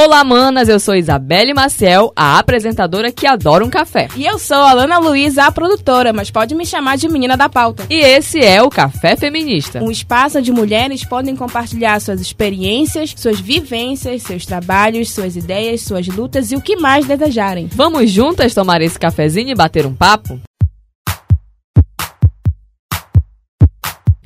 Olá, manas! Eu sou Isabelle Maciel, a apresentadora que adora um café. E eu sou a Lana Luiza, a produtora, mas pode me chamar de menina da pauta. E esse é o Café Feminista. Um espaço onde mulheres podem compartilhar suas experiências, suas vivências, seus trabalhos, suas ideias, suas lutas e o que mais desejarem. Vamos juntas tomar esse cafezinho e bater um papo?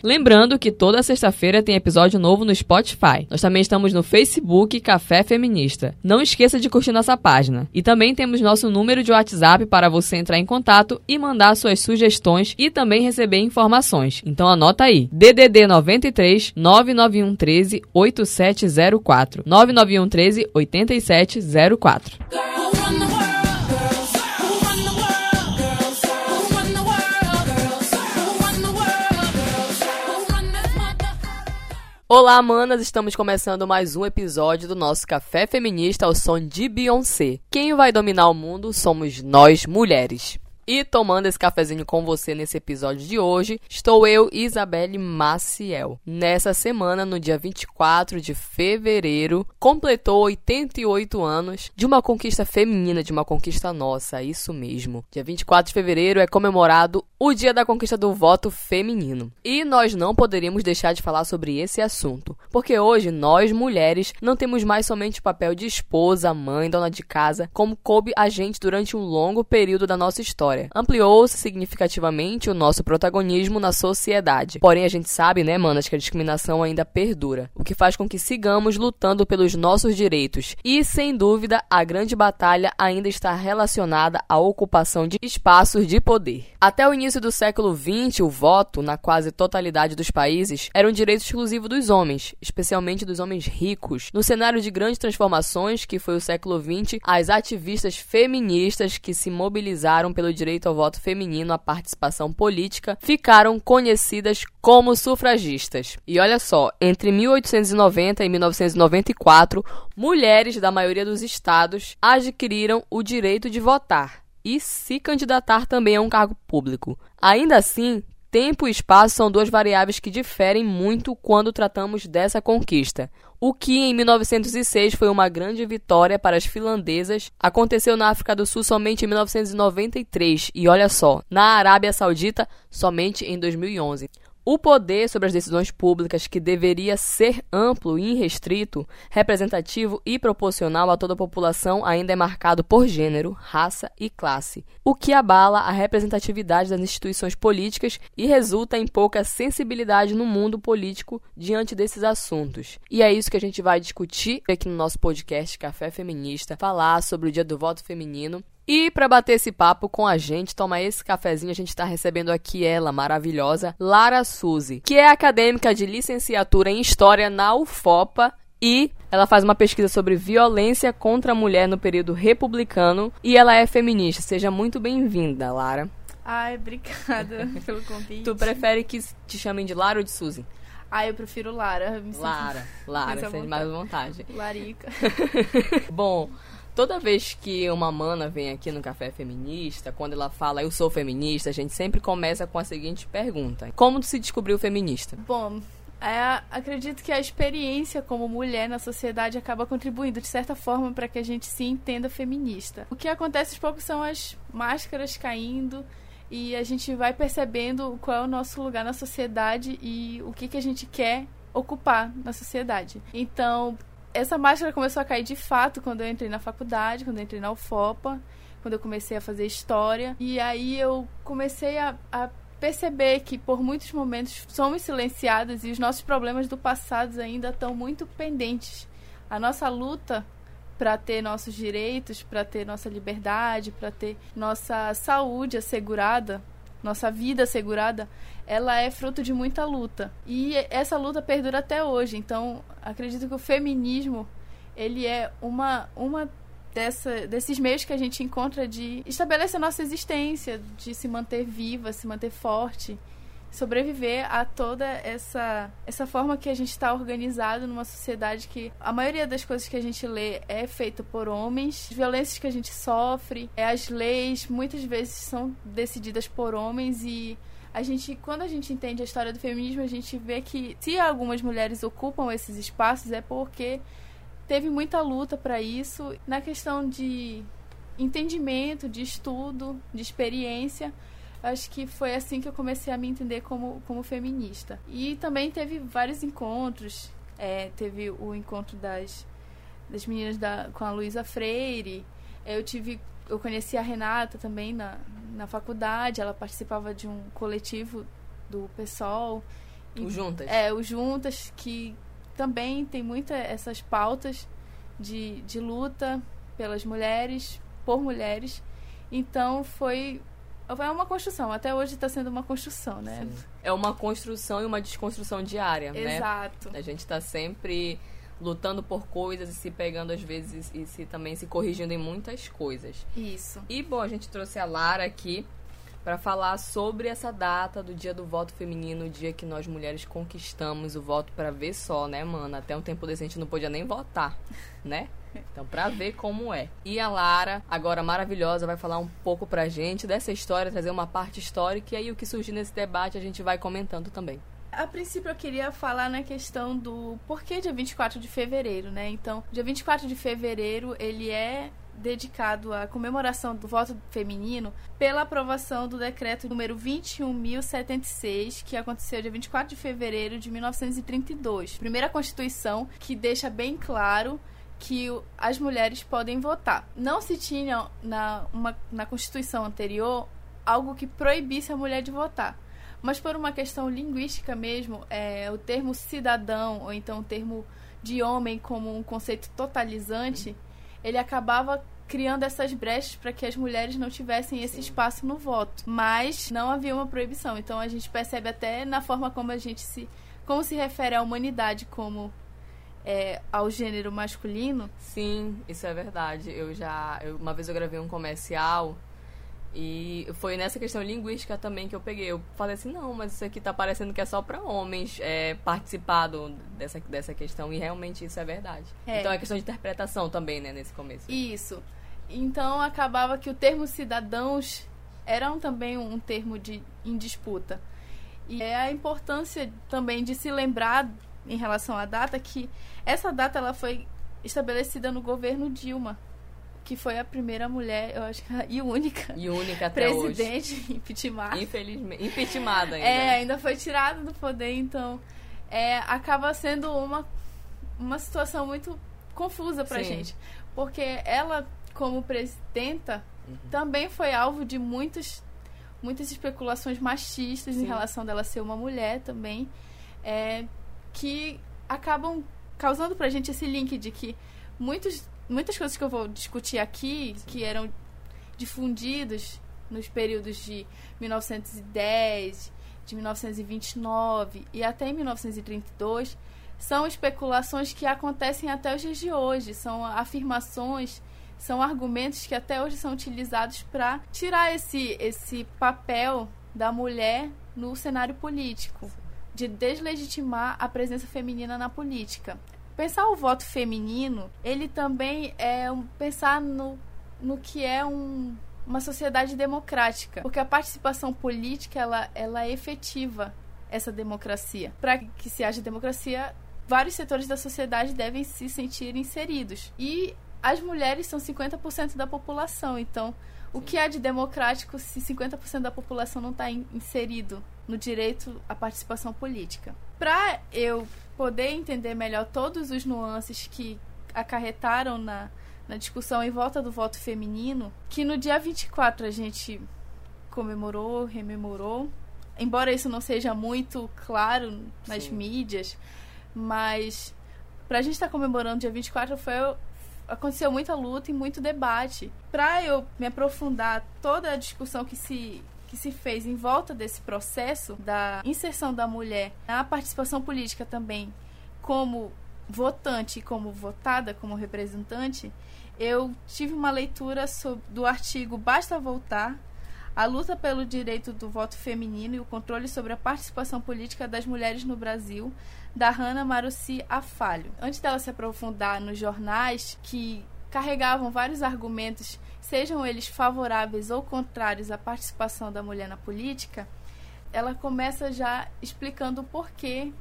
Lembrando que toda sexta-feira tem episódio novo no Spotify. Nós também estamos no Facebook Café Feminista. Não esqueça de curtir nossa página. E também temos nosso número de WhatsApp para você entrar em contato e mandar suas sugestões e também receber informações. Então anota aí: DDD 93 991 13 8704 991 13 8704. Olá, manas! Estamos começando mais um episódio do nosso Café Feminista ao som de Beyoncé. Quem vai dominar o mundo somos nós, mulheres. E tomando esse cafezinho com você nesse episódio de hoje, estou eu, Isabelle Maciel. Nessa semana, no dia 24 de fevereiro, completou 88 anos de uma conquista feminina, de uma conquista nossa, isso mesmo. Dia 24 de fevereiro é comemorado o dia da conquista do voto feminino. E nós não poderíamos deixar de falar sobre esse assunto, porque hoje nós, mulheres, não temos mais somente o papel de esposa, mãe, dona de casa, como coube a gente durante um longo período da nossa história história. Ampliou-se significativamente o nosso protagonismo na sociedade. Porém, a gente sabe, né, manas, que a discriminação ainda perdura, o que faz com que sigamos lutando pelos nossos direitos. E, sem dúvida, a grande batalha ainda está relacionada à ocupação de espaços de poder. Até o início do século XX, o voto, na quase totalidade dos países, era um direito exclusivo dos homens, especialmente dos homens ricos. No cenário de grandes transformações, que foi o século XX, as ativistas feministas que se mobilizaram pelo direito ao voto feminino à participação política ficaram conhecidas como sufragistas. E olha só, entre 1890 e 1994, mulheres da maioria dos estados adquiriram o direito de votar e se candidatar também a um cargo público. Ainda assim, Tempo e espaço são duas variáveis que diferem muito quando tratamos dessa conquista. O que em 1906 foi uma grande vitória para as finlandesas, aconteceu na África do Sul somente em 1993 e olha só, na Arábia Saudita somente em 2011. O poder sobre as decisões públicas, que deveria ser amplo e irrestrito, representativo e proporcional a toda a população, ainda é marcado por gênero, raça e classe, o que abala a representatividade das instituições políticas e resulta em pouca sensibilidade no mundo político diante desses assuntos. E é isso que a gente vai discutir aqui no nosso podcast Café Feminista, falar sobre o Dia do Voto Feminino e para bater esse papo com a gente, tomar esse cafezinho, a gente está recebendo aqui ela, maravilhosa, Lara Suzy, que é acadêmica de licenciatura em História na UFOPA e ela faz uma pesquisa sobre violência contra a mulher no período republicano e ela é feminista. Seja muito bem-vinda, Lara. Ai, obrigada pelo convite. Tu prefere que te chamem de Lara ou de Suzy? Ah, eu prefiro Lara. Lara, Lara, sente mais vontade. Larica. Bom, Toda vez que uma mana vem aqui no Café Feminista, quando ela fala eu sou feminista, a gente sempre começa com a seguinte pergunta: Como se descobriu feminista? Bom, é, acredito que a experiência como mulher na sociedade acaba contribuindo de certa forma para que a gente se entenda feminista. O que acontece aos poucos são as máscaras caindo e a gente vai percebendo qual é o nosso lugar na sociedade e o que, que a gente quer ocupar na sociedade. Então, essa máscara começou a cair de fato quando eu entrei na faculdade, quando eu entrei na UFOPA, quando eu comecei a fazer história. E aí eu comecei a, a perceber que por muitos momentos somos silenciadas e os nossos problemas do passado ainda estão muito pendentes. A nossa luta para ter nossos direitos, para ter nossa liberdade, para ter nossa saúde assegurada, nossa vida assegurada, ela é fruto de muita luta. E essa luta perdura até hoje. Então, acredito que o feminismo, ele é uma, uma dessa, desses meios que a gente encontra de estabelecer nossa existência, de se manter viva, se manter forte sobreviver a toda essa essa forma que a gente está organizado numa sociedade que a maioria das coisas que a gente lê é feita por homens, as violências que a gente sofre, é, as leis muitas vezes são decididas por homens e a gente, quando a gente entende a história do feminismo, a gente vê que se algumas mulheres ocupam esses espaços é porque teve muita luta para isso. Na questão de entendimento, de estudo, de experiência, acho que foi assim que eu comecei a me entender como, como feminista. E também teve vários encontros. É, teve o encontro das, das meninas da, com a Luísa Freire. Eu tive eu conheci a Renata também na, na faculdade, ela participava de um coletivo do PSOL. O Juntas? É, o Juntas, que também tem muitas essas pautas de, de luta pelas mulheres, por mulheres. Então foi é uma construção. Até hoje está sendo uma construção, né? Sim. É uma construção e uma desconstrução diária, Exato. né? Exato. A gente está sempre lutando por coisas e se pegando às vezes e se também se corrigindo em muitas coisas. Isso. E bom, a gente trouxe a Lara aqui para falar sobre essa data do Dia do Voto Feminino, o dia que nós mulheres conquistamos o voto para ver só, né, mano? Até um tempo desse a gente não podia nem votar, né? Então, pra ver como é. E a Lara, agora maravilhosa, vai falar um pouco pra gente dessa história, trazer uma parte histórica e aí o que surgir nesse debate a gente vai comentando também. A princípio eu queria falar na questão do porquê dia 24 de fevereiro, né? Então, dia 24 de fevereiro, ele é dedicado à comemoração do voto feminino pela aprovação do decreto número 21.076, que aconteceu dia 24 de fevereiro de 1932. Primeira Constituição que deixa bem claro que as mulheres podem votar. Não se tinha na, uma, na Constituição anterior algo que proibisse a mulher de votar. Mas por uma questão linguística mesmo, é, o termo cidadão, ou então o termo de homem como um conceito totalizante, ele acabava criando essas brechas para que as mulheres não tivessem esse Sim. espaço no voto. Mas não havia uma proibição. Então a gente percebe até na forma como a gente se. como se refere à humanidade como é, ao gênero masculino. Sim, isso é verdade. Eu já. Eu, uma vez eu gravei um comercial e foi nessa questão linguística também que eu peguei. Eu falei assim, não, mas isso aqui tá parecendo que é só para homens é, participar do, dessa, dessa questão. E realmente isso é verdade. É. Então é questão de interpretação também, né, nesse começo. Isso. Então acabava que o termo cidadãos era também um termo de, em disputa. E é a importância também de se lembrar em relação à data que essa data ela foi estabelecida no governo Dilma que foi a primeira mulher, eu acho que e única. E única até presidente hoje. impeachmentada. Infelizmente, impeachmentada ainda. É, ainda foi tirada do poder, então é, acaba sendo uma uma situação muito confusa pra Sim. gente, porque ela como presidenta uhum. também foi alvo de muitos muitas especulações machistas Sim. em relação dela ser uma mulher também, é, que acabam causando pra gente esse link de que muitos muitas coisas que eu vou discutir aqui, Sim. que eram difundidos nos períodos de 1910, de 1929 e até em 1932, são especulações que acontecem até os dias de hoje, são afirmações, são argumentos que até hoje são utilizados para tirar esse, esse papel da mulher no cenário político, de deslegitimar a presença feminina na política pensar o voto feminino, ele também é um, pensar no, no que é um, uma sociedade democrática, porque a participação política ela, ela é efetiva essa democracia. Para que se haja democracia, vários setores da sociedade devem se sentir inseridos. E as mulheres são 50% da população, então o que é de democrático se 50% da população não está inserido no direito à participação política? Para eu poder entender melhor todos os nuances que acarretaram na, na discussão em volta do voto feminino, que no dia 24 a gente comemorou, rememorou, embora isso não seja muito claro nas Sim. mídias, mas para a gente estar tá comemorando dia 24 foi aconteceu muita luta e muito debate. Para eu me aprofundar toda a discussão que se que se fez em volta desse processo da inserção da mulher na participação política também, como votante como votada, como representante, eu tive uma leitura do artigo Basta Voltar, a luta pelo direito do voto feminino e o controle sobre a participação política das mulheres no Brasil, da Hannah Maruci Afalho. Antes dela se aprofundar nos jornais que carregavam vários argumentos sejam eles favoráveis ou contrários à participação da mulher na política, ela começa já explicando o porquê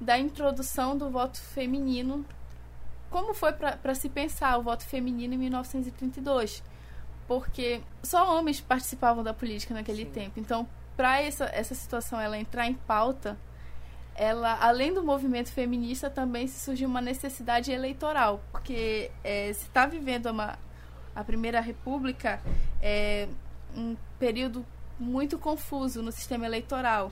da introdução do voto feminino como foi para se pensar o voto feminino em 1932? Porque só homens participavam da política naquele Sim. tempo. Então, para essa, essa situação ela entrar em pauta, ela, além do movimento feminista, também surgiu uma necessidade eleitoral, porque é, se está vivendo uma, a Primeira República, é um período muito confuso no sistema eleitoral,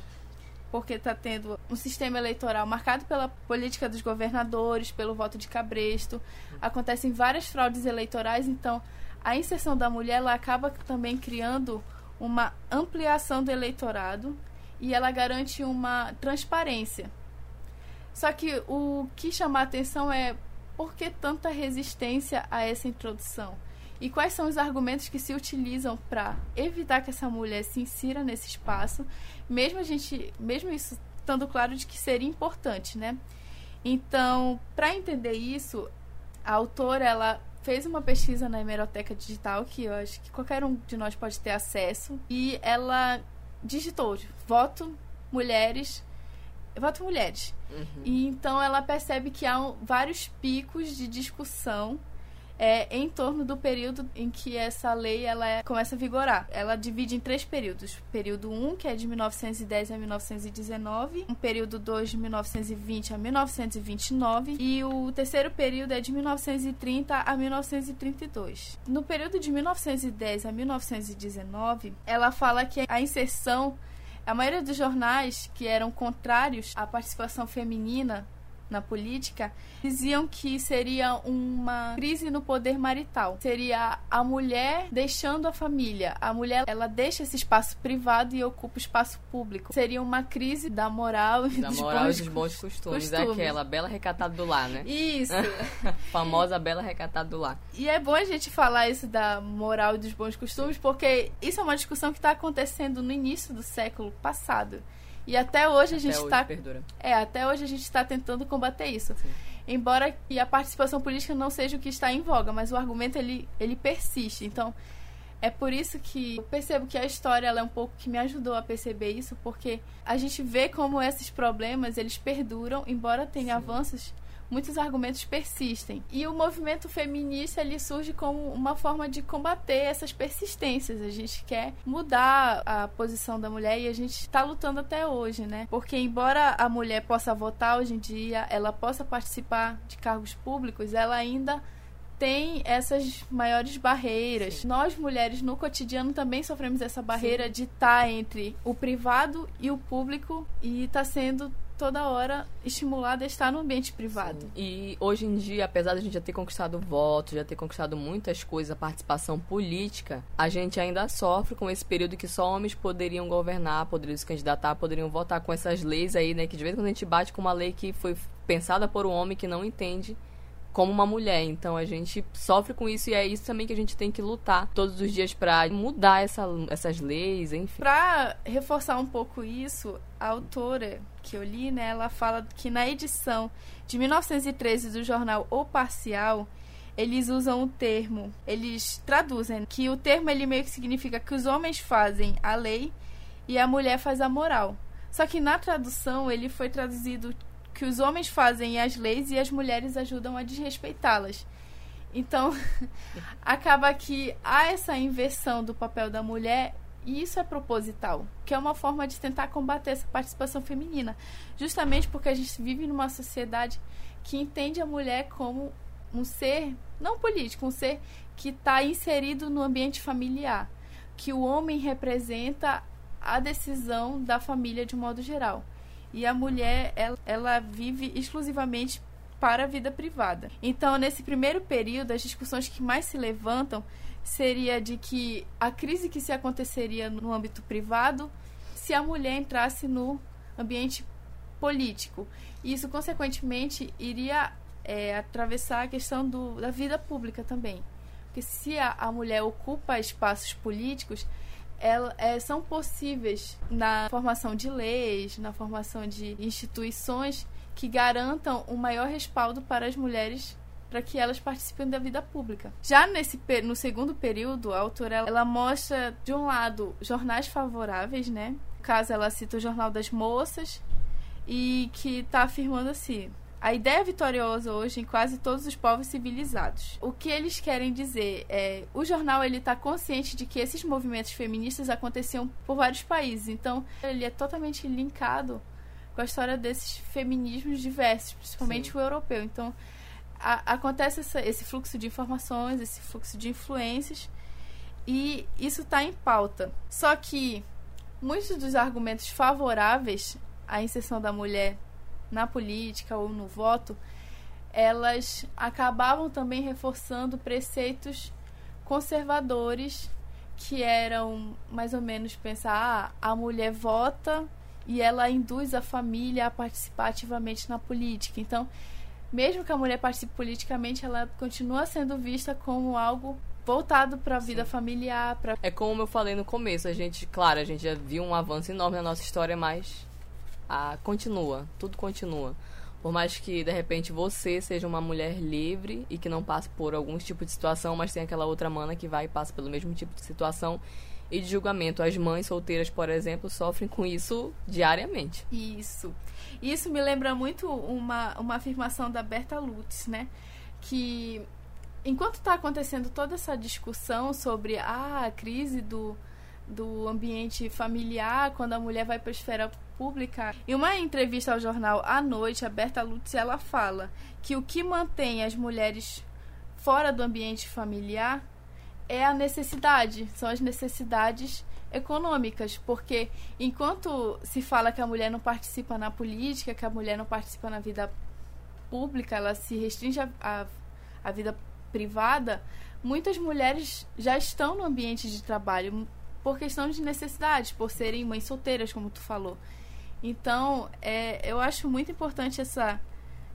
porque está tendo um sistema eleitoral marcado pela política dos governadores, pelo voto de cabresto, acontecem várias fraudes eleitorais, então a inserção da mulher ela acaba também criando uma ampliação do eleitorado e ela garante uma transparência. Só que o que chama a atenção é por que tanta resistência a essa introdução? E quais são os argumentos que se utilizam para evitar que essa mulher se insira nesse espaço, mesmo a gente, mesmo isso estando claro de que seria importante, né? Então, para entender isso, a autora ela fez uma pesquisa na hemeroteca digital que eu acho que qualquer um de nós pode ter acesso e ela digitou voto mulheres voto mulheres uhum. e então ela percebe que há um, vários picos de discussão é em torno do período em que essa lei ela é, começa a vigorar. Ela divide em três períodos. Período 1, um, que é de 1910 a 1919, um período 2 de 1920 a 1929 e o terceiro período é de 1930 a 1932. No período de 1910 a 1919, ela fala que a inserção a maioria dos jornais que eram contrários à participação feminina na política, diziam que seria uma crise no poder marital. Seria a mulher deixando a família. A mulher, ela deixa esse espaço privado e ocupa o espaço público. Seria uma crise da moral e da dos, moral bons, dos bons costumes. costumes. Aquela bela recatada do lar, né? Isso. Famosa bela recatada do lar. E é bom a gente falar isso da moral e dos bons costumes, porque isso é uma discussão que está acontecendo no início do século passado. E até hoje a gente está. É, até hoje a gente está tentando combater isso. Sim. Embora que a participação política não seja o que está em voga, mas o argumento ele, ele persiste. Então, é por isso que eu percebo que a história ela é um pouco que me ajudou a perceber isso, porque a gente vê como esses problemas eles perduram, embora tenha Sim. avanços muitos argumentos persistem. E o movimento feminista ele surge como uma forma de combater essas persistências. A gente quer mudar a posição da mulher e a gente está lutando até hoje, né? Porque embora a mulher possa votar hoje em dia, ela possa participar de cargos públicos, ela ainda tem essas maiores barreiras. Sim. Nós mulheres no cotidiano também sofremos essa barreira Sim. de estar tá entre o privado e o público e está sendo toda hora estimulada a estar no ambiente privado. Sim. E hoje em dia, apesar de a gente já ter conquistado votos, já ter conquistado muitas coisas, a participação política, a gente ainda sofre com esse período que só homens poderiam governar, poderiam se candidatar, poderiam votar com essas leis aí, né? Que de vez em quando a gente bate com uma lei que foi pensada por um homem que não entende como uma mulher. Então a gente sofre com isso e é isso também que a gente tem que lutar todos os dias para mudar essa, essas leis, enfim. Para reforçar um pouco isso, a autora que eu li, né, ela fala que na edição de 1913 do jornal O Parcial, eles usam o termo, eles traduzem que o termo ele meio que significa que os homens fazem a lei e a mulher faz a moral. Só que na tradução ele foi traduzido que os homens fazem as leis e as mulheres ajudam a desrespeitá-las. Então, acaba que há essa inversão do papel da mulher e isso é proposital, que é uma forma de tentar combater essa participação feminina, justamente porque a gente vive numa sociedade que entende a mulher como um ser não político, um ser que está inserido no ambiente familiar, que o homem representa a decisão da família de um modo geral e a mulher ela, ela vive exclusivamente para a vida privada. Então, nesse primeiro período, as discussões que mais se levantam seria de que a crise que se aconteceria no âmbito privado se a mulher entrasse no ambiente político. E isso, consequentemente, iria é, atravessar a questão do, da vida pública também. Porque se a, a mulher ocupa espaços políticos, ela, é, são possíveis na formação de leis, na formação de instituições que garantam um maior respaldo para as mulheres para que elas participem da vida pública. Já nesse no segundo período, a autora ela, mostra de um lado jornais favoráveis, né? No caso ela cita o Jornal das Moças e que está afirmando assim: a ideia vitoriosa hoje em quase todos os povos civilizados. O que eles querem dizer é, o jornal ele está consciente de que esses movimentos feministas aconteciam por vários países, então ele é totalmente linkado com a história desses feminismos diversos, principalmente Sim. o europeu. Então a, acontece essa, esse fluxo de informações, esse fluxo de influências e isso está em pauta. Só que muitos dos argumentos favoráveis à inserção da mulher na política ou no voto, elas acabavam também reforçando preceitos conservadores que eram mais ou menos pensar ah, a mulher vota e ela induz a família a participar ativamente na política. Então, mesmo que a mulher participe politicamente, ela continua sendo vista como algo voltado para a vida Sim. familiar. Pra... É como eu falei no começo, a gente, claro, a gente já viu um avanço enorme na nossa história, mas ah, continua, tudo continua. Por mais que de repente você seja uma mulher livre e que não passe por algum tipo de situação, mas tem aquela outra mana que vai e passa pelo mesmo tipo de situação e de julgamento. As mães solteiras, por exemplo, sofrem com isso diariamente. Isso. Isso me lembra muito uma, uma afirmação da Berta Lutz, né? Que enquanto está acontecendo toda essa discussão sobre ah, a crise do, do ambiente familiar, quando a mulher vai para a esfera pública. Em uma entrevista ao jornal À Noite, a Berta Lutz ela fala que o que mantém as mulheres fora do ambiente familiar é a necessidade, são as necessidades econômicas, porque enquanto se fala que a mulher não participa na política, que a mulher não participa na vida pública, ela se restringe a, a vida privada, muitas mulheres já estão no ambiente de trabalho, por questão de necessidade, por serem mães solteiras, como tu falou. Então, é, eu acho muito importante essa,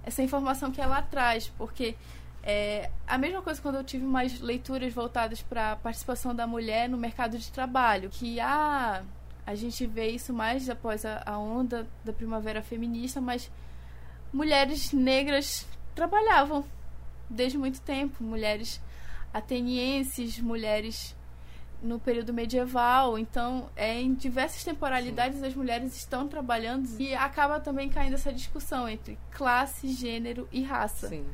essa informação que ela traz, porque é a mesma coisa quando eu tive mais leituras voltadas para a participação da mulher no mercado de trabalho, que ah, a gente vê isso mais após a, a onda da primavera feminista, mas mulheres negras trabalhavam desde muito tempo, mulheres atenienses, mulheres no período medieval. Então, é, em diversas temporalidades Sim. as mulheres estão trabalhando e acaba também caindo essa discussão entre classe, gênero e raça. Sim.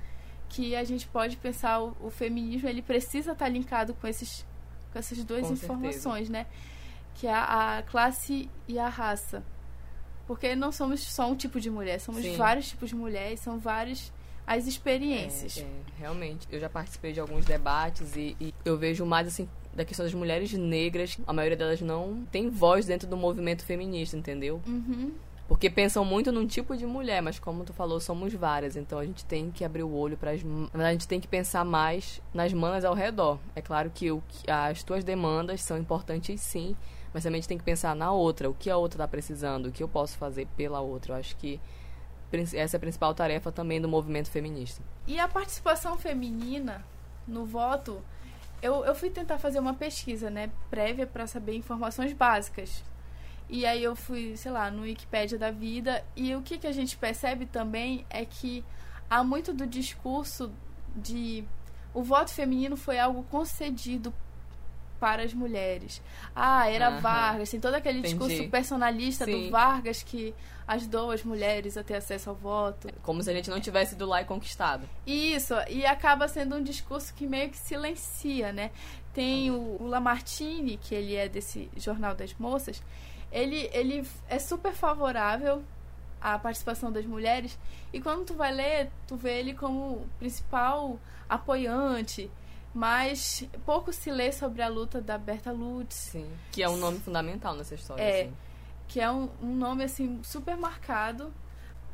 Que a gente pode pensar o, o feminismo ele precisa estar linkado com esses com essas duas com informações, certeza. né? Que é a, a, classe e a raça. Porque não somos só um tipo de mulher, somos Sim. vários tipos de mulheres, são várias as experiências. É, é, realmente. Eu já participei de alguns debates e, e eu vejo mais assim da questão das mulheres negras, a maioria delas não tem voz dentro do movimento feminista, entendeu? Uhum. Porque pensam muito num tipo de mulher, mas como tu falou, somos várias, então a gente tem que abrir o olho para as. A gente tem que pensar mais nas manas ao redor. É claro que o, as tuas demandas são importantes sim, mas também a gente tem que pensar na outra, o que a outra está precisando, o que eu posso fazer pela outra. Eu acho que essa é a principal tarefa também do movimento feminista. E a participação feminina no voto eu, eu fui tentar fazer uma pesquisa, né, prévia para saber informações básicas. E aí eu fui, sei lá, no Wikipédia da vida e o que, que a gente percebe também é que há muito do discurso de o voto feminino foi algo concedido para as mulheres. Ah, era. Vargas, tem todo aquele Entendi. discurso personalista Sim. do Vargas que ajudou as mulheres a ter acesso ao voto. Como se a gente não tivesse ido lá e conquistado. Isso, e acaba sendo um discurso que meio que silencia, né? Tem o, o Lamartine, que ele é desse Jornal das Moças, ele, ele é super favorável à participação das mulheres e quando tu vai ler, tu vê ele como principal apoiante mas pouco se lê sobre a luta da Berta Lutz. Sim, que é um nome fundamental nessa história. É, assim. que é um, um nome, assim, super marcado.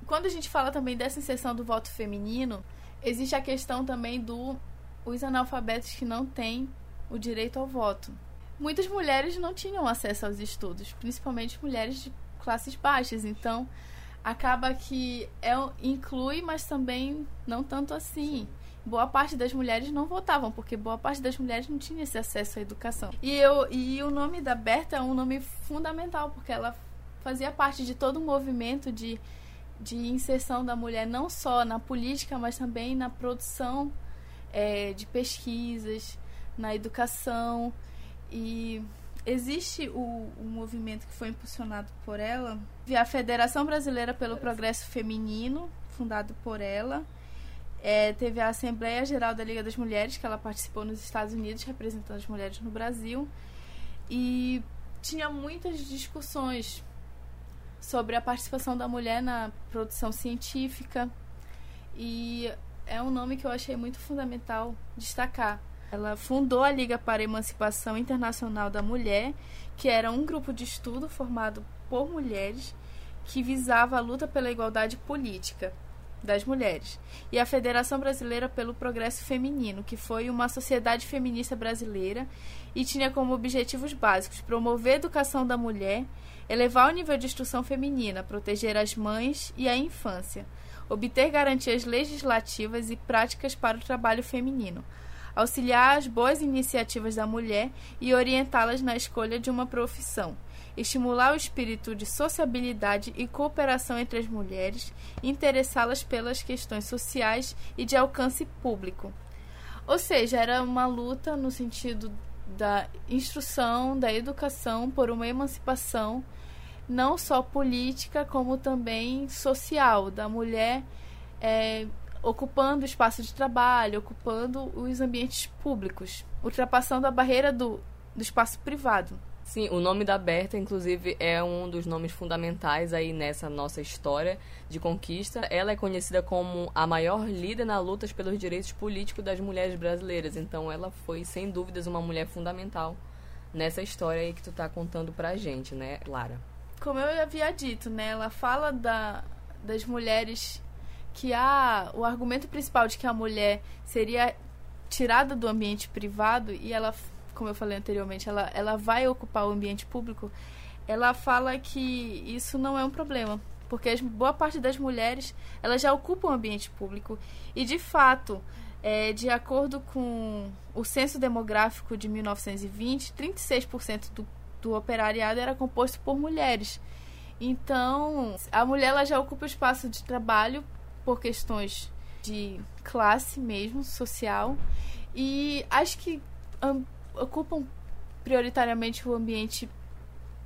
Quando a gente fala também dessa inserção do voto feminino, existe a questão também do os analfabetos que não têm o direito ao voto. Muitas mulheres não tinham acesso aos estudos, principalmente mulheres de classes baixas. Então, acaba que é, inclui, mas também não tanto assim. Sim boa parte das mulheres não votavam, porque boa parte das mulheres não tinha esse acesso à educação. E, eu, e o nome da Berta é um nome fundamental, porque ela fazia parte de todo um movimento de, de inserção da mulher, não só na política, mas também na produção é, de pesquisas, na educação. E existe o, o movimento que foi impulsionado por ela, a Federação Brasileira pelo Progresso Feminino, fundado por ela. É, teve a Assembleia Geral da Liga das Mulheres, que ela participou nos Estados Unidos, representando as mulheres no Brasil. E tinha muitas discussões sobre a participação da mulher na produção científica. E é um nome que eu achei muito fundamental destacar. Ela fundou a Liga para a Emancipação Internacional da Mulher, que era um grupo de estudo formado por mulheres que visava a luta pela igualdade política das mulheres, e a Federação Brasileira pelo Progresso Feminino, que foi uma sociedade feminista brasileira e tinha como objetivos básicos promover a educação da mulher, elevar o nível de instrução feminina, proteger as mães e a infância, obter garantias legislativas e práticas para o trabalho feminino, auxiliar as boas iniciativas da mulher e orientá-las na escolha de uma profissão, estimular o espírito de sociabilidade e cooperação entre as mulheres, interessá-las pelas questões sociais e de alcance público. Ou seja, era uma luta no sentido da instrução, da educação por uma emancipação não só política, como também social, da mulher é, ocupando espaço de trabalho, ocupando os ambientes públicos, ultrapassando a barreira do, do espaço privado. Sim, o nome da Berta, inclusive, é um dos nomes fundamentais aí nessa nossa história de conquista. Ela é conhecida como a maior líder na luta pelos direitos políticos das mulheres brasileiras. Então, ela foi, sem dúvidas, uma mulher fundamental nessa história aí que tu tá contando pra gente, né, Lara? Como eu havia dito, né, ela fala da, das mulheres que há o argumento principal de que a mulher seria tirada do ambiente privado e ela como eu falei anteriormente, ela, ela vai ocupar o ambiente público, ela fala que isso não é um problema, porque as, boa parte das mulheres elas já ocupam o ambiente público e de fato é, de acordo com o censo demográfico de 1920 36% do, do operariado era composto por mulheres. Então a mulher ela já ocupa o espaço de trabalho por questões de classe mesmo social e acho que ocupam prioritariamente o ambiente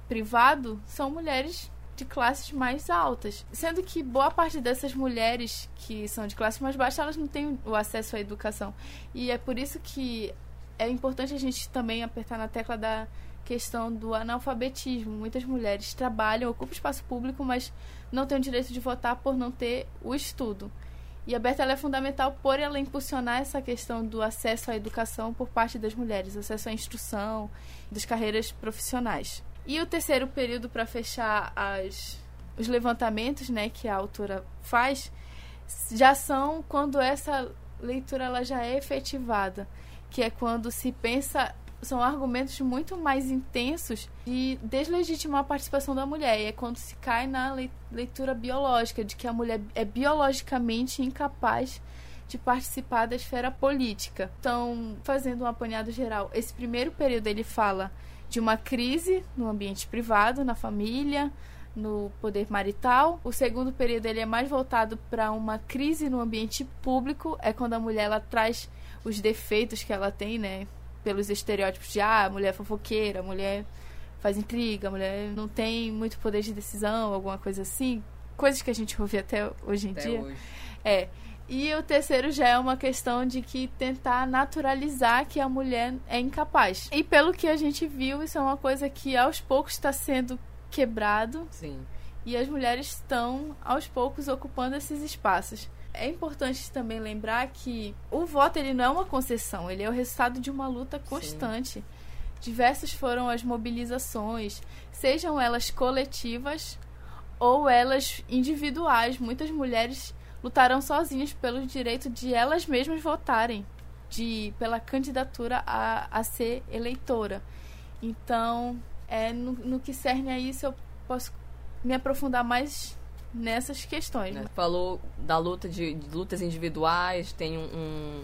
privado são mulheres de classes mais altas. Sendo que boa parte dessas mulheres que são de classe mais baixa, elas não têm o acesso à educação. E é por isso que é importante a gente também apertar na tecla da questão do analfabetismo. Muitas mulheres trabalham, ocupam espaço público, mas não têm o direito de votar por não ter o estudo. E a Berta é fundamental por ela impulsionar essa questão do acesso à educação por parte das mulheres, acesso à instrução, das carreiras profissionais. E o terceiro período para fechar as, os levantamentos, né, que a autora faz, já são quando essa leitura ela já é efetivada, que é quando se pensa são argumentos muito mais intensos de deslegitimar a participação da mulher. E é quando se cai na leitura biológica, de que a mulher é biologicamente incapaz de participar da esfera política. Então, fazendo um apanhado geral, esse primeiro período ele fala de uma crise no ambiente privado, na família, no poder marital. O segundo período ele é mais voltado para uma crise no ambiente público, é quando a mulher ela traz os defeitos que ela tem, né? Pelos estereótipos de ah, mulher fofoqueira, mulher faz intriga, mulher não tem muito poder de decisão, alguma coisa assim. Coisas que a gente ouve até hoje em até dia. Hoje. É. E o terceiro já é uma questão de que tentar naturalizar que a mulher é incapaz. E pelo que a gente viu, isso é uma coisa que aos poucos está sendo quebrado. Sim. E as mulheres estão aos poucos ocupando esses espaços. É importante também lembrar que o voto ele não é uma concessão, ele é o resultado de uma luta constante. Sim. Diversas foram as mobilizações, sejam elas coletivas ou elas individuais. Muitas mulheres lutaram sozinhas pelo direito de elas mesmas votarem, de pela candidatura a, a ser eleitora. Então, é no, no que cerne a isso eu posso me aprofundar mais nessas questões. Né? Falou da luta de, de, lutas individuais, tem um,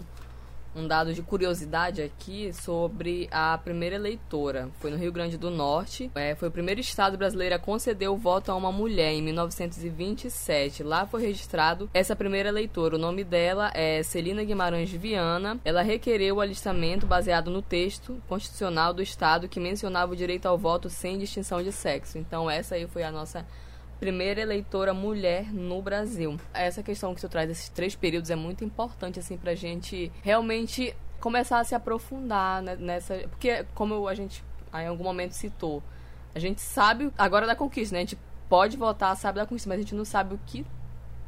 um dado de curiosidade aqui sobre a primeira eleitora. Foi no Rio Grande do Norte. É, foi o primeiro estado brasileiro a conceder o voto a uma mulher em 1927. Lá foi registrado essa primeira eleitora. O nome dela é Celina Guimarães Viana. Ela requereu o alistamento baseado no texto constitucional do estado que mencionava o direito ao voto sem distinção de sexo. Então essa aí foi a nossa primeira eleitora mulher no Brasil. Essa questão que tu traz desses três períodos é muito importante, assim, pra gente realmente começar a se aprofundar né, nessa. Porque, como a gente em algum momento citou, a gente sabe agora da conquista, né? A gente pode votar, sabe da conquista, mas a gente não sabe o que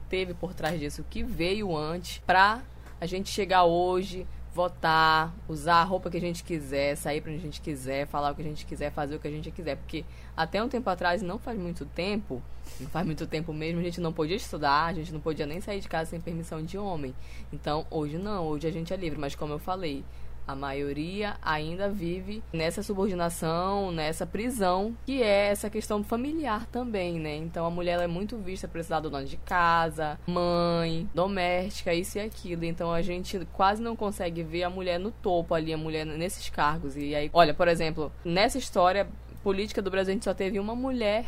teve por trás disso, o que veio antes pra a gente chegar hoje, votar, usar a roupa que a gente quiser, sair pra onde a gente quiser, falar o que a gente quiser, fazer o que a gente quiser. Porque até um tempo atrás, não faz muito tempo, não faz muito tempo mesmo, a gente não podia estudar, a gente não podia nem sair de casa sem permissão de homem. Então, hoje não, hoje a gente é livre, mas como eu falei, a maioria ainda vive nessa subordinação, nessa prisão, que é essa questão familiar também, né? Então a mulher é muito vista por esse lado dona de casa, mãe, doméstica, isso e aquilo. Então a gente quase não consegue ver a mulher no topo ali, a mulher nesses cargos. E aí, olha, por exemplo, nessa história política do Brasil a gente só teve uma mulher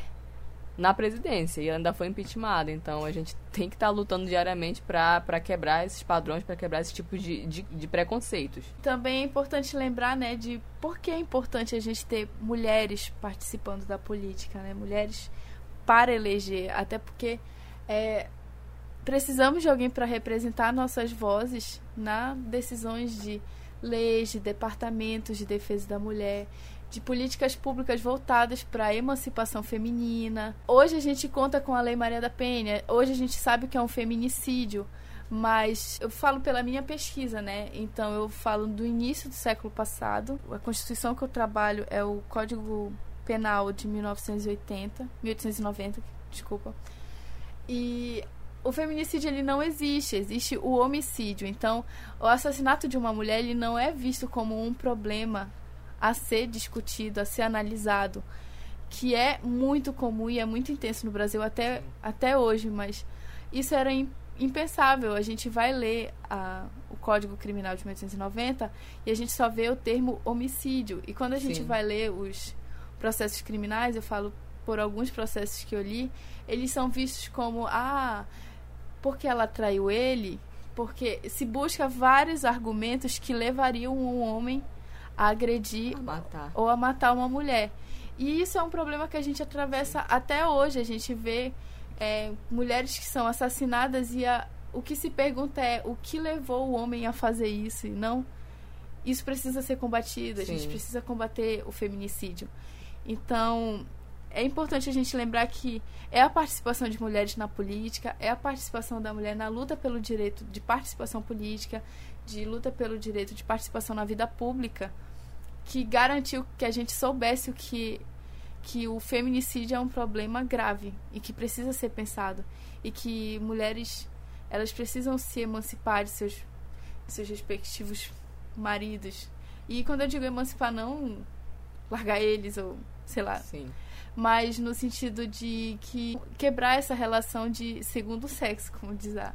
na presidência e ainda foi impeachmentada. Então a gente tem que estar tá lutando diariamente para quebrar esses padrões, para quebrar esse tipo de, de, de, preconceitos. Também é importante lembrar, né, de por que é importante a gente ter mulheres participando da política, né, mulheres para eleger, até porque é, precisamos de alguém para representar nossas vozes na decisões de leis, de departamentos de defesa da mulher de políticas públicas voltadas para a emancipação feminina. Hoje a gente conta com a Lei Maria da Penha, hoje a gente sabe que é um feminicídio, mas eu falo pela minha pesquisa, né? Então eu falo do início do século passado. A Constituição que eu trabalho é o Código Penal de 1980, 1890, desculpa. E o feminicídio ele não existe, existe o homicídio. Então, o assassinato de uma mulher ele não é visto como um problema a ser discutido, a ser analisado, que é muito comum e é muito intenso no Brasil até, até hoje, mas isso era impensável. A gente vai ler a, o Código Criminal de 1890 e a gente só vê o termo homicídio. E quando a gente Sim. vai ler os processos criminais, eu falo por alguns processos que eu li, eles são vistos como ah, porque ela traiu ele, porque se busca vários argumentos que levariam um homem a agredir a ou a matar uma mulher. E isso é um problema que a gente atravessa até hoje. A gente vê é, mulheres que são assassinadas e a, o que se pergunta é o que levou o homem a fazer isso e não isso precisa ser combatido. A Sim. gente precisa combater o feminicídio. Então é importante a gente lembrar que é a participação de mulheres na política, é a participação da mulher na luta pelo direito de participação política, de luta pelo direito de participação na vida pública que garantiu que a gente soubesse o que que o feminicídio é um problema grave e que precisa ser pensado e que mulheres elas precisam se emancipar de seus seus respectivos maridos e quando eu digo emancipar não largar eles ou sei lá Sim. mas no sentido de que quebrar essa relação de segundo sexo como diz a,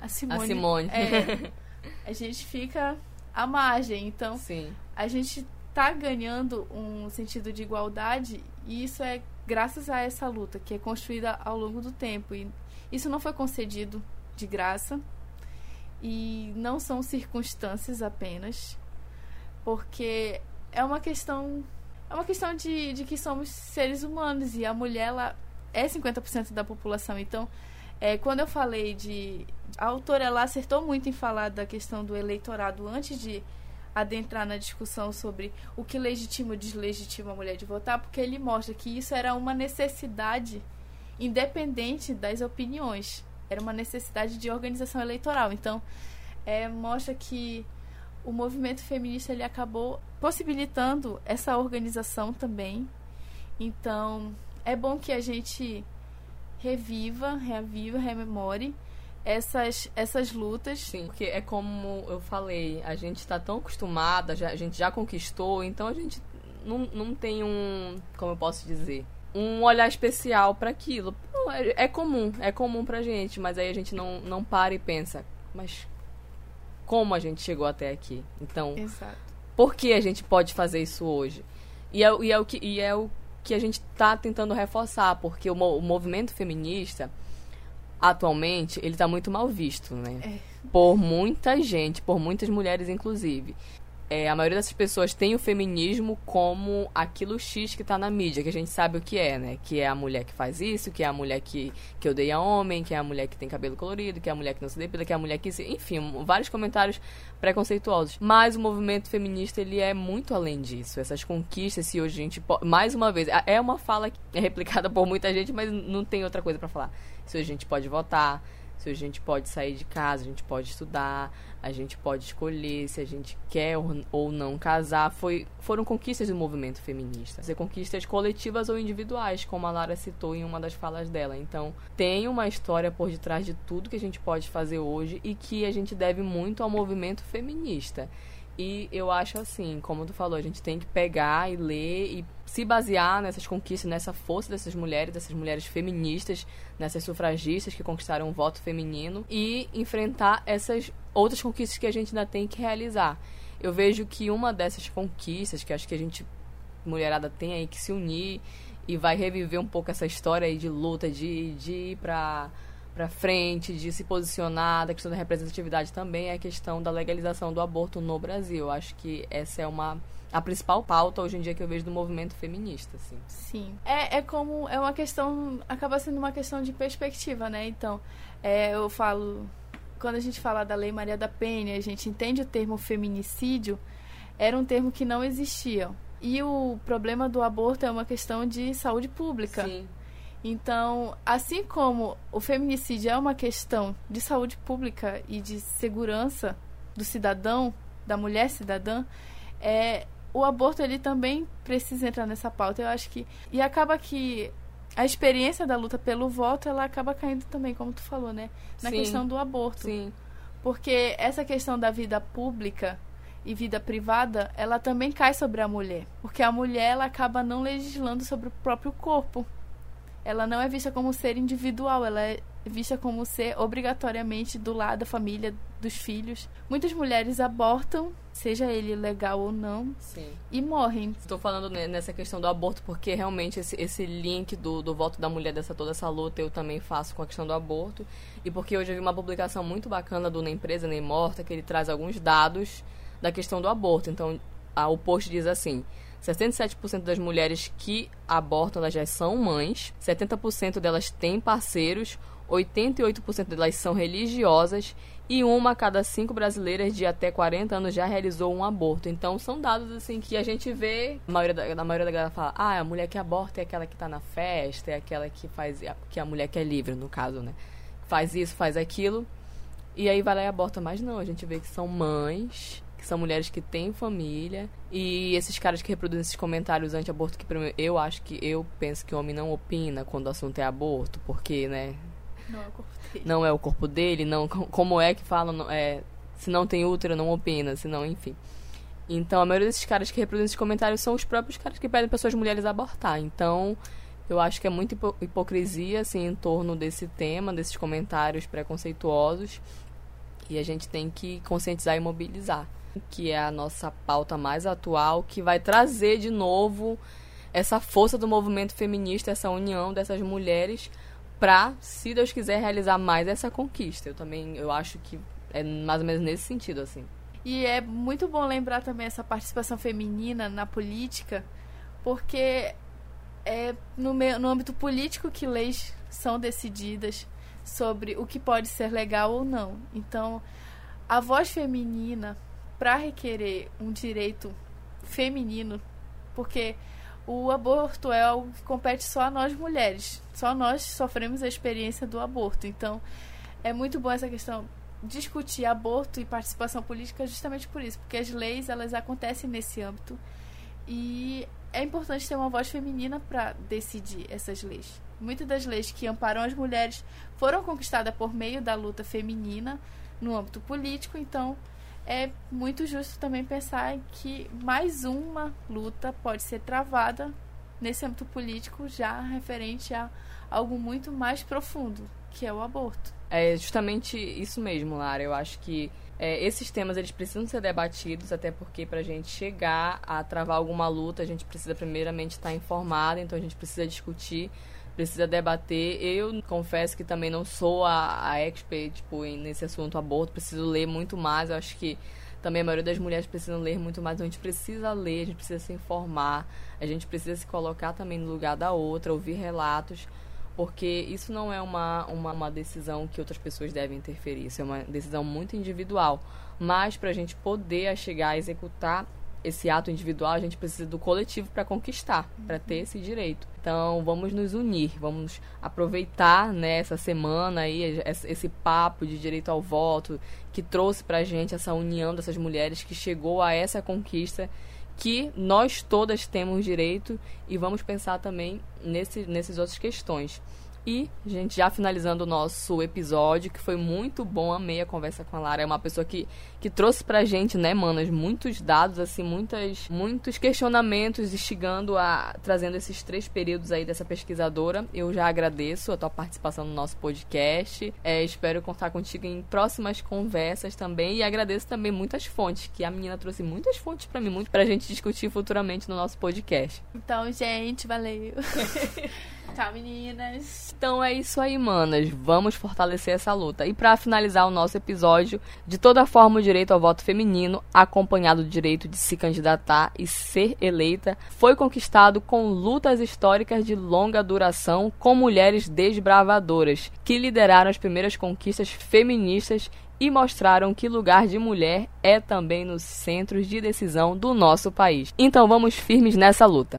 a Simone, a Simone. É, a gente fica à margem. Então, Sim. a gente está ganhando um sentido de igualdade e isso é graças a essa luta que é construída ao longo do tempo. E isso não foi concedido de graça e não são circunstâncias apenas, porque é uma questão é uma questão de, de que somos seres humanos e a mulher ela é 50% da população. Então, é, quando eu falei de. A autora ela acertou muito em falar da questão do eleitorado antes de adentrar na discussão sobre o que legitima ou deslegitima a mulher de votar, porque ele mostra que isso era uma necessidade independente das opiniões. Era uma necessidade de organização eleitoral. Então, é, mostra que o movimento feminista ele acabou possibilitando essa organização também. Então, é bom que a gente reviva, reaviva, rememore essas, essas lutas. Sim, porque é como eu falei, a gente está tão acostumada, já, a gente já conquistou, então a gente não, não tem um, como eu posso dizer, um olhar especial para aquilo. É, é, comum, é comum pra gente, mas aí a gente não, não para e pensa, mas como a gente chegou até aqui? Então, Exato. por que a gente pode fazer isso hoje? E é, e é o que e é o que a gente está tentando reforçar, porque o, o, movimento feminista, atualmente, ele está muito mal visto, né? É. Por muita gente, por muitas mulheres, inclusive. É, a maioria dessas pessoas tem o feminismo como aquilo X que tá na mídia, que a gente sabe o que é, né? Que é a mulher que faz isso, que é a mulher que, que odeia homem, que é a mulher que tem cabelo colorido, que é a mulher que não se depila, que é a mulher que. Enfim, vários comentários preconceituosos. Mas o movimento feminista, ele é muito além disso. Essas conquistas, se hoje a gente... Mais uma vez, é uma fala que é replicada por muita gente, mas não tem outra coisa para falar. Se hoje a gente pode votar, se a gente pode sair de casa, a gente pode estudar, a gente pode escolher se a gente quer ou não casar. Foi, foram conquistas do movimento feminista. Ser conquistas coletivas ou individuais, como a Lara citou em uma das falas dela. Então, tem uma história por detrás de tudo que a gente pode fazer hoje e que a gente deve muito ao movimento feminista. E eu acho assim, como tu falou, a gente tem que pegar e ler e se basear nessas conquistas, nessa força dessas mulheres, dessas mulheres feministas, nessas sufragistas que conquistaram o voto feminino e enfrentar essas outras conquistas que a gente ainda tem que realizar. Eu vejo que uma dessas conquistas, que acho que a gente, mulherada, tem aí que se unir e vai reviver um pouco essa história aí de luta, de, de ir pra para frente, de se posicionar, da questão da representatividade também é a questão da legalização do aborto no Brasil. Acho que essa é uma a principal pauta hoje em dia que eu vejo do movimento feminista, assim. Sim. É, é como é uma questão acaba sendo uma questão de perspectiva, né? Então, é, eu falo quando a gente fala da Lei Maria da Penha, a gente entende o termo feminicídio, era um termo que não existia. E o problema do aborto é uma questão de saúde pública. Sim. Então, assim como o feminicídio é uma questão de saúde pública e de segurança do cidadão, da mulher cidadã, é, o aborto ele também precisa entrar nessa pauta. Eu acho que e acaba que a experiência da luta pelo voto ela acaba caindo também, como tu falou, né, na Sim. questão do aborto. Sim. Porque essa questão da vida pública e vida privada, ela também cai sobre a mulher, porque a mulher ela acaba não legislando sobre o próprio corpo ela não é vista como ser individual, ela é vista como ser obrigatoriamente do lado da família, dos filhos. Muitas mulheres abortam, seja ele legal ou não, Sim. e morrem. Estou falando nessa questão do aborto porque realmente esse, esse link do, do voto da mulher dessa toda essa luta eu também faço com a questão do aborto e porque hoje eu vi uma publicação muito bacana do Nem Empresa Nem Morta que ele traz alguns dados da questão do aborto. Então, a, o post diz assim: 67% das mulheres que abortam elas já são mães, 70% delas têm parceiros, 88% delas são religiosas e uma a cada cinco brasileiras de até 40 anos já realizou um aborto. Então são dados assim que a gente vê, a maioria da, a maioria da galera fala: "Ah, a mulher que aborta é aquela que tá na festa, é aquela que faz que a mulher que é livre, no caso, né? Faz isso, faz aquilo". E aí vai lá e aborta, mas não, a gente vê que são mães que são mulheres que têm família. E esses caras que reproduzem esses comentários anti-aborto, que eu acho que eu penso que o homem não opina quando o assunto é aborto, porque, né? Não é o corpo dele. Não é o corpo dele, não, como é que falam, é, se não tem útero, não opina, se não, enfim. Então, a maioria desses caras que reproduzem esses comentários são os próprios caras que pedem pessoas mulheres abortar. Então, eu acho que é muita hipocrisia, assim, em torno desse tema, desses comentários preconceituosos. E a gente tem que conscientizar e mobilizar que é a nossa pauta mais atual, que vai trazer de novo essa força do movimento feminista, essa união dessas mulheres para, se Deus quiser, realizar mais essa conquista. Eu também, eu acho que é mais ou menos nesse sentido, assim. E é muito bom lembrar também essa participação feminina na política, porque é no, meio, no âmbito político que leis são decididas sobre o que pode ser legal ou não. Então, a voz feminina para requerer um direito feminino, porque o aborto é algo que compete só a nós mulheres. Só nós sofremos a experiência do aborto. Então, é muito bom essa questão discutir aborto e participação política justamente por isso, porque as leis elas acontecem nesse âmbito e é importante ter uma voz feminina para decidir essas leis. Muitas das leis que amparam as mulheres foram conquistadas por meio da luta feminina no âmbito político, então é muito justo também pensar que mais uma luta pode ser travada nesse âmbito político já referente a algo muito mais profundo, que é o aborto. É justamente isso mesmo, Lara. Eu acho que é, esses temas eles precisam ser debatidos, até porque para a gente chegar a travar alguma luta, a gente precisa primeiramente estar informada, então a gente precisa discutir, precisa debater. Eu confesso que também não sou a, a expert tipo, nesse assunto aborto, preciso ler muito mais. Eu acho que Também a maioria das mulheres precisam ler muito mais. Então a gente precisa ler, a gente precisa se informar, a gente precisa se colocar também no lugar da outra, ouvir relatos, porque isso não é uma, uma, uma decisão que outras pessoas devem interferir, isso é uma decisão muito individual. Mas para a gente poder chegar a executar esse ato individual, a gente precisa do coletivo para conquistar, para ter esse direito. Então, vamos nos unir, vamos aproveitar né, essa semana aí, esse papo de direito ao voto, que trouxe para a gente essa união dessas mulheres, que chegou a essa conquista que nós todas temos direito e vamos pensar também nesse, nessas outras questões. E, gente, já finalizando o nosso episódio, que foi muito bom, amei a conversa com a Lara. É uma pessoa que, que trouxe pra gente, né, manas, muitos dados, assim, muitas, muitos questionamentos, instigando a. trazendo esses três períodos aí dessa pesquisadora. Eu já agradeço a tua participação no nosso podcast. É, espero contar contigo em próximas conversas também. E agradeço também muitas fontes, que a menina trouxe muitas fontes para mim, muito pra gente discutir futuramente no nosso podcast. Então, gente, valeu. Tchau, meninas. Então é isso aí, manas. Vamos fortalecer essa luta. E para finalizar o nosso episódio, de toda forma, o direito ao voto feminino, acompanhado do direito de se candidatar e ser eleita, foi conquistado com lutas históricas de longa duração com mulheres desbravadoras, que lideraram as primeiras conquistas feministas e mostraram que lugar de mulher é também nos centros de decisão do nosso país. Então vamos firmes nessa luta.